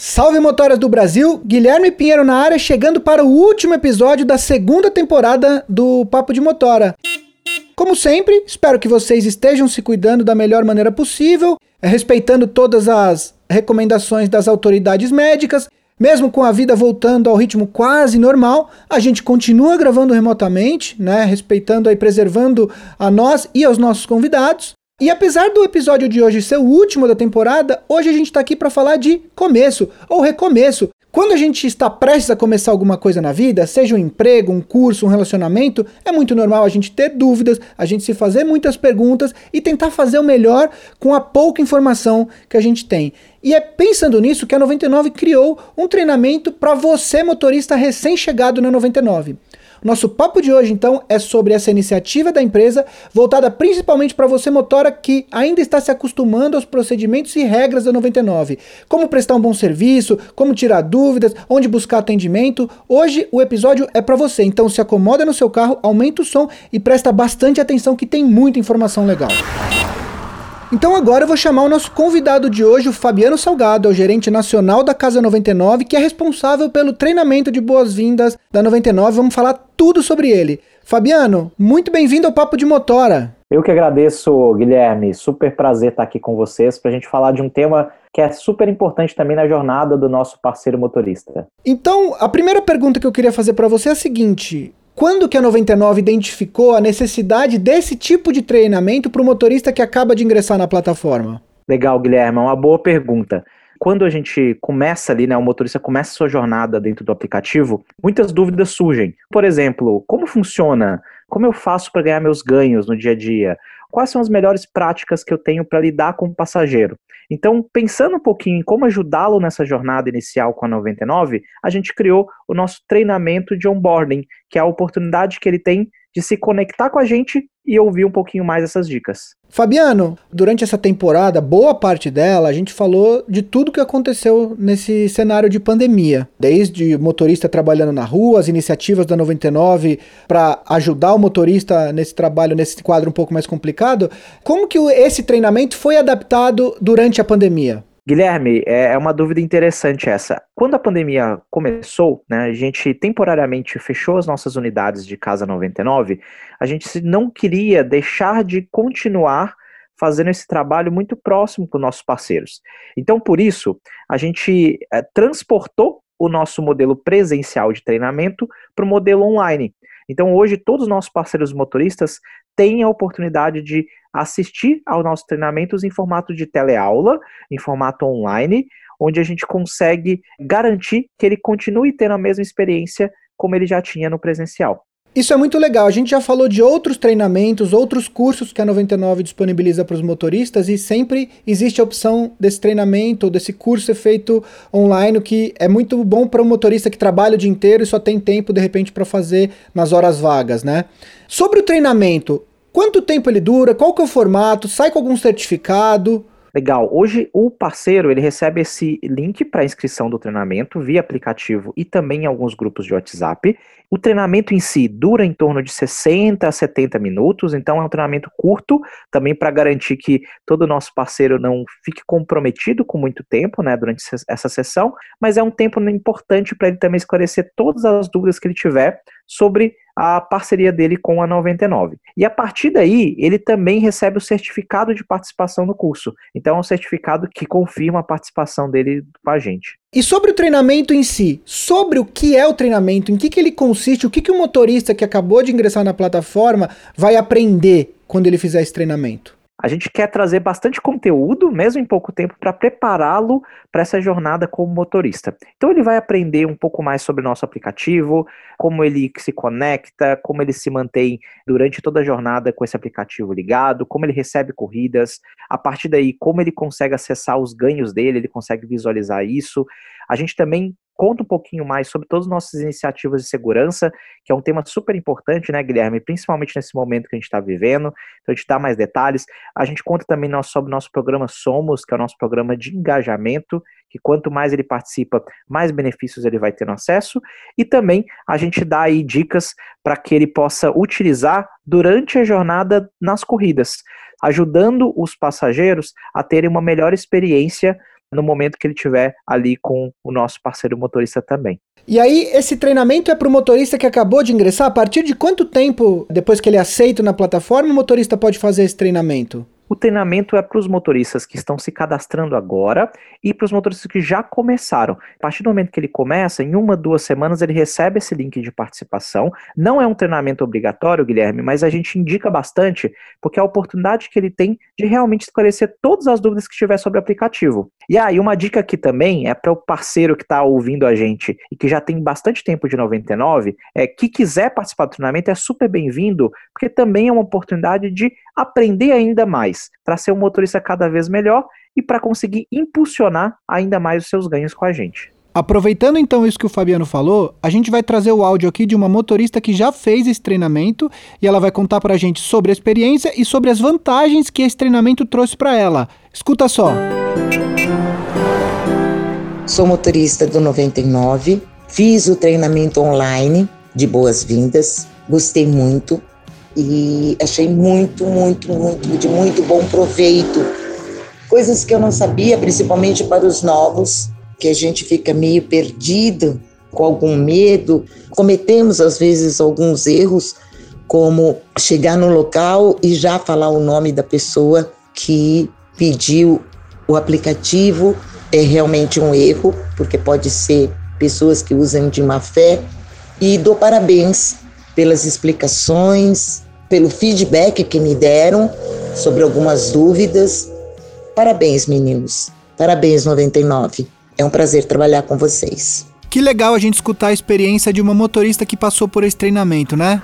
Salve motoras do Brasil, Guilherme Pinheiro na área, chegando para o último episódio da segunda temporada do Papo de Motora. Como sempre, espero que vocês estejam se cuidando da melhor maneira possível, respeitando todas as recomendações das autoridades médicas. Mesmo com a vida voltando ao ritmo quase normal, a gente continua gravando remotamente, né, respeitando e preservando a nós e aos nossos convidados. E apesar do episódio de hoje ser o último da temporada, hoje a gente está aqui para falar de começo ou recomeço. Quando a gente está prestes a começar alguma coisa na vida, seja um emprego, um curso, um relacionamento, é muito normal a gente ter dúvidas, a gente se fazer muitas perguntas e tentar fazer o melhor com a pouca informação que a gente tem. E é pensando nisso que a 99 criou um treinamento para você, motorista recém-chegado na 99. Nosso papo de hoje, então, é sobre essa iniciativa da empresa, voltada principalmente para você, motora, que ainda está se acostumando aos procedimentos e regras da 99. Como prestar um bom serviço, como tirar dúvidas, onde buscar atendimento. Hoje o episódio é para você, então se acomoda no seu carro, aumenta o som e presta bastante atenção que tem muita informação legal. Então agora eu vou chamar o nosso convidado de hoje, o Fabiano Salgado, é o gerente nacional da Casa 99, que é responsável pelo treinamento de boas-vindas da 99. Vamos falar tudo sobre ele. Fabiano, muito bem-vindo ao Papo de Motora. Eu que agradeço, Guilherme. Super prazer estar aqui com vocês para a gente falar de um tema que é super importante também na jornada do nosso parceiro motorista. Então, a primeira pergunta que eu queria fazer para você é a seguinte: quando que a 99 identificou a necessidade desse tipo de treinamento para o motorista que acaba de ingressar na plataforma? Legal, Guilherme, é uma boa pergunta. Quando a gente começa ali, né, o motorista começa a sua jornada dentro do aplicativo, muitas dúvidas surgem. Por exemplo, como funciona? Como eu faço para ganhar meus ganhos no dia a dia? Quais são as melhores práticas que eu tenho para lidar com o passageiro? Então, pensando um pouquinho em como ajudá-lo nessa jornada inicial com a 99, a gente criou o nosso treinamento de onboarding, que é a oportunidade que ele tem de se conectar com a gente e ouvir um pouquinho mais essas dicas. Fabiano, durante essa temporada, boa parte dela, a gente falou de tudo que aconteceu nesse cenário de pandemia. Desde motorista trabalhando na rua, as iniciativas da 99 para ajudar o motorista nesse trabalho, nesse quadro um pouco mais complicado. Como que esse treinamento foi adaptado durante a pandemia? Guilherme, é, é uma dúvida interessante essa. Quando a pandemia começou, né, a gente temporariamente fechou as nossas unidades de Casa 99, a gente não queria deixar de continuar fazendo esse trabalho muito próximo com nossos parceiros. Então, por isso, a gente é, transportou o nosso modelo presencial de treinamento para o modelo online. Então, hoje, todos os nossos parceiros motoristas têm a oportunidade de assistir aos nossos treinamentos em formato de teleaula, em formato online, onde a gente consegue garantir que ele continue tendo a mesma experiência como ele já tinha no presencial. Isso é muito legal. A gente já falou de outros treinamentos, outros cursos que a 99 disponibiliza para os motoristas e sempre existe a opção desse treinamento, desse curso ser feito online, o que é muito bom para um motorista que trabalha o dia inteiro e só tem tempo de repente para fazer nas horas vagas, né? Sobre o treinamento, quanto tempo ele dura? Qual que é o formato? Sai com algum certificado? Legal. Hoje o parceiro ele recebe esse link para inscrição do treinamento via aplicativo e também em alguns grupos de WhatsApp. O treinamento em si dura em torno de 60 a 70 minutos, então é um treinamento curto, também para garantir que todo nosso parceiro não fique comprometido com muito tempo, né, durante essa sessão, mas é um tempo importante para ele também esclarecer todas as dúvidas que ele tiver sobre a parceria dele com a 99. E a partir daí, ele também recebe o certificado de participação no curso. Então é um certificado que confirma a participação dele com a gente. E sobre o treinamento em si, sobre o que é o treinamento, em que, que ele consiste, o que, que o motorista que acabou de ingressar na plataforma vai aprender quando ele fizer esse treinamento? A gente quer trazer bastante conteúdo, mesmo em pouco tempo, para prepará-lo para essa jornada como motorista. Então ele vai aprender um pouco mais sobre o nosso aplicativo, como ele se conecta, como ele se mantém durante toda a jornada com esse aplicativo ligado, como ele recebe corridas, a partir daí como ele consegue acessar os ganhos dele, ele consegue visualizar isso. A gente também conta um pouquinho mais sobre todas as nossas iniciativas de segurança, que é um tema super importante, né, Guilherme? Principalmente nesse momento que a gente está vivendo. Então, a gente dá mais detalhes. A gente conta também sobre o nosso programa Somos, que é o nosso programa de engajamento, que quanto mais ele participa, mais benefícios ele vai ter no acesso. E também a gente dá aí dicas para que ele possa utilizar durante a jornada nas corridas, ajudando os passageiros a terem uma melhor experiência no momento que ele estiver ali com o nosso parceiro motorista também. E aí, esse treinamento é para o motorista que acabou de ingressar? A partir de quanto tempo, depois que ele é aceita na plataforma, o motorista pode fazer esse treinamento? O treinamento é para os motoristas que estão se cadastrando agora e para os motoristas que já começaram. A partir do momento que ele começa, em uma, duas semanas, ele recebe esse link de participação. Não é um treinamento obrigatório, Guilherme, mas a gente indica bastante, porque é a oportunidade que ele tem de realmente esclarecer todas as dúvidas que tiver sobre o aplicativo. E aí, ah, uma dica aqui também é para o parceiro que está ouvindo a gente e que já tem bastante tempo de 99, é que quiser participar do treinamento é super bem-vindo, porque também é uma oportunidade de aprender ainda mais, para ser um motorista cada vez melhor e para conseguir impulsionar ainda mais os seus ganhos com a gente. Aproveitando então isso que o Fabiano falou, a gente vai trazer o áudio aqui de uma motorista que já fez esse treinamento e ela vai contar para a gente sobre a experiência e sobre as vantagens que esse treinamento trouxe para ela. Escuta só. Sou motorista do 99, fiz o treinamento online de boas-vindas, gostei muito e achei muito, muito, muito, de muito bom proveito. Coisas que eu não sabia, principalmente para os novos, que a gente fica meio perdido, com algum medo. Cometemos, às vezes, alguns erros, como chegar no local e já falar o nome da pessoa que pediu o aplicativo. É realmente um erro, porque pode ser pessoas que usam de má fé. E dou parabéns pelas explicações, pelo feedback que me deram sobre algumas dúvidas. Parabéns, meninos. Parabéns, 99. É um prazer trabalhar com vocês. Que legal a gente escutar a experiência de uma motorista que passou por esse treinamento, né?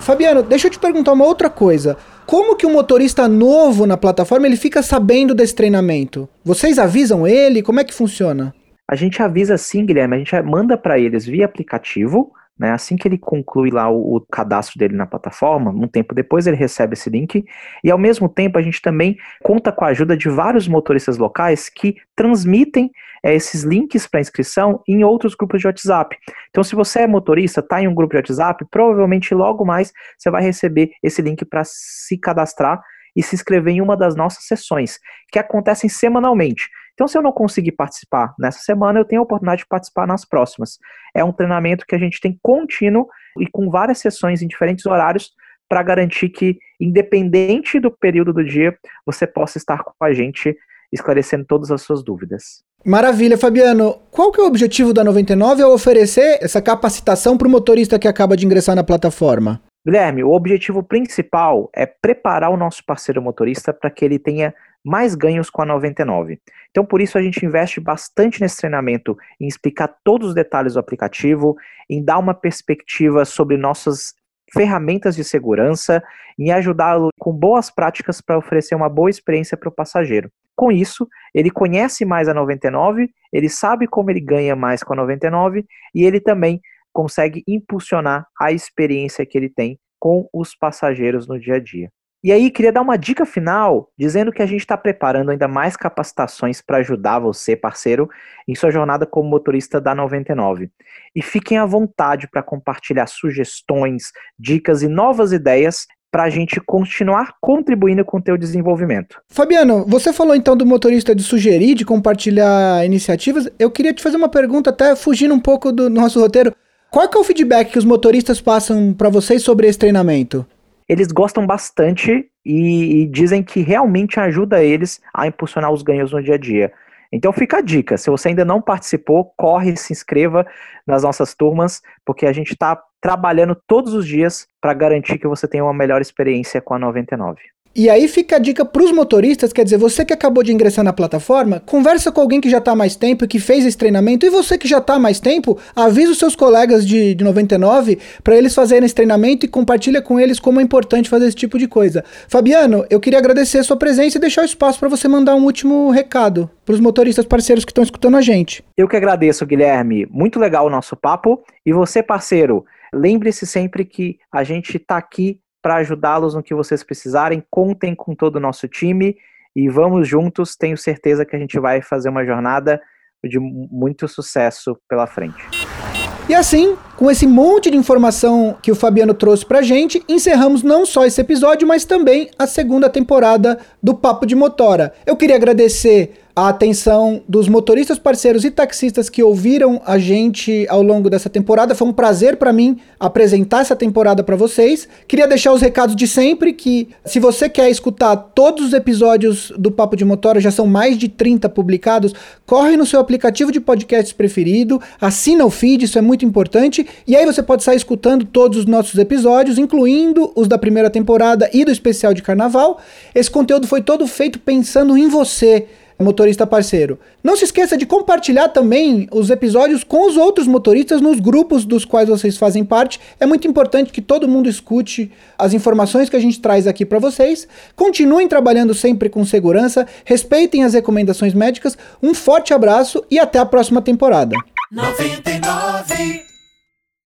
Fabiano, deixa eu te perguntar uma outra coisa. Como que um motorista novo na plataforma ele fica sabendo desse treinamento? Vocês avisam ele? Como é que funciona? A gente avisa sim, Guilherme. A gente manda para eles via aplicativo né? Assim que ele conclui lá o, o, cadastro dele na plataforma, um tempo depois ele recebe esse link, e ao mesmo tempo a gente também conta com a ajuda de vários motoristas locais que transmitem é, esses links para inscrição em outros grupos de WhatsApp. Então, se você é motorista, está em um grupo de WhatsApp, provavelmente logo mais você vai receber esse link para se cadastrar e se inscrever em uma das nossas sessões, que acontecem semanalmente. Então, se eu não conseguir participar nessa semana, eu tenho a oportunidade de participar nas próximas. É um treinamento que a gente tem contínuo e com várias sessões em diferentes horários para garantir que, independente do período do dia, você possa estar com a gente esclarecendo todas as suas dúvidas. Maravilha, Fabiano. Qual que é o objetivo da 99 ao oferecer essa capacitação para o motorista que acaba de ingressar na plataforma? Guilherme, o objetivo principal é preparar o nosso parceiro motorista para que ele tenha mais ganhos com a 99. Então, por isso, a gente investe bastante nesse treinamento, em explicar todos os detalhes do aplicativo, em dar uma perspectiva sobre nossas ferramentas de segurança, em ajudá-lo com boas práticas para oferecer uma boa experiência para o passageiro. Com isso, ele conhece mais a 99, ele sabe como ele ganha mais com a 99 e ele também consegue impulsionar a experiência que ele tem com os passageiros no dia a dia. E aí, queria dar uma dica final, dizendo que a gente está preparando ainda mais capacitações para ajudar você, parceiro, em sua jornada como motorista da 99. E fiquem à vontade para compartilhar sugestões, dicas e novas ideias para a gente continuar contribuindo com o teu desenvolvimento. Fabiano, você falou então do motorista de sugerir, de compartilhar iniciativas. Eu queria te fazer uma pergunta, até fugindo um pouco do nosso roteiro. Qual é o feedback que os motoristas passam para vocês sobre esse treinamento? Eles gostam bastante e, e, dizem que realmente ajuda eles a impulsionar os ganhos no dia a dia. Então fica a dica, se você ainda não participou, corre, se inscreva nas nossas turmas, porque a gente está trabalhando todos os dias para garantir que você tenha uma melhor experiência com a 99. E aí fica a dica para os motoristas, quer dizer, você que acabou de ingressar na plataforma, conversa com alguém que já está há mais tempo, que fez esse treinamento, e você que já está há mais tempo, avisa os seus colegas de, de 99 para eles fazerem esse treinamento e compartilha com eles como é importante fazer esse tipo de coisa. Fabiano, eu queria agradecer a sua presença e deixar o espaço para você mandar um último recado para os motoristas parceiros que estão escutando a gente. Eu que agradeço, Guilherme. Muito legal o nosso papo. E você, parceiro, lembre-se sempre que a gente está aqui para ajudá-los no que vocês precisarem. Contem com todo o nosso time e vamos juntos. Tenho certeza que a gente vai fazer uma jornada de muito sucesso pela frente. E assim, com esse monte de informação que o Fabiano trouxe pra gente, encerramos não só esse episódio, mas também a segunda temporada do Papo de Motora. Eu queria agradecer a atenção dos motoristas parceiros e taxistas que ouviram a gente ao longo dessa temporada. Foi um prazer para mim apresentar essa temporada para vocês. Queria deixar os recados de sempre que se você quer escutar todos os episódios do Papo de Motora, já são mais de 30 publicados, corre no seu aplicativo de podcasts preferido, assina o feed, isso é muito importante, e aí você pode sair escutando todos os nossos episódios, incluindo os da primeira temporada e do especial de carnaval. Esse conteúdo foi todo feito pensando em você motorista parceiro. Não se esqueça de compartilhar também os episódios com os outros motoristas nos grupos dos quais vocês fazem parte. É muito importante que todo mundo escute as informações que a gente traz aqui para vocês. Continuem trabalhando sempre com segurança, respeitem as recomendações médicas. Um forte abraço e até a próxima temporada. 99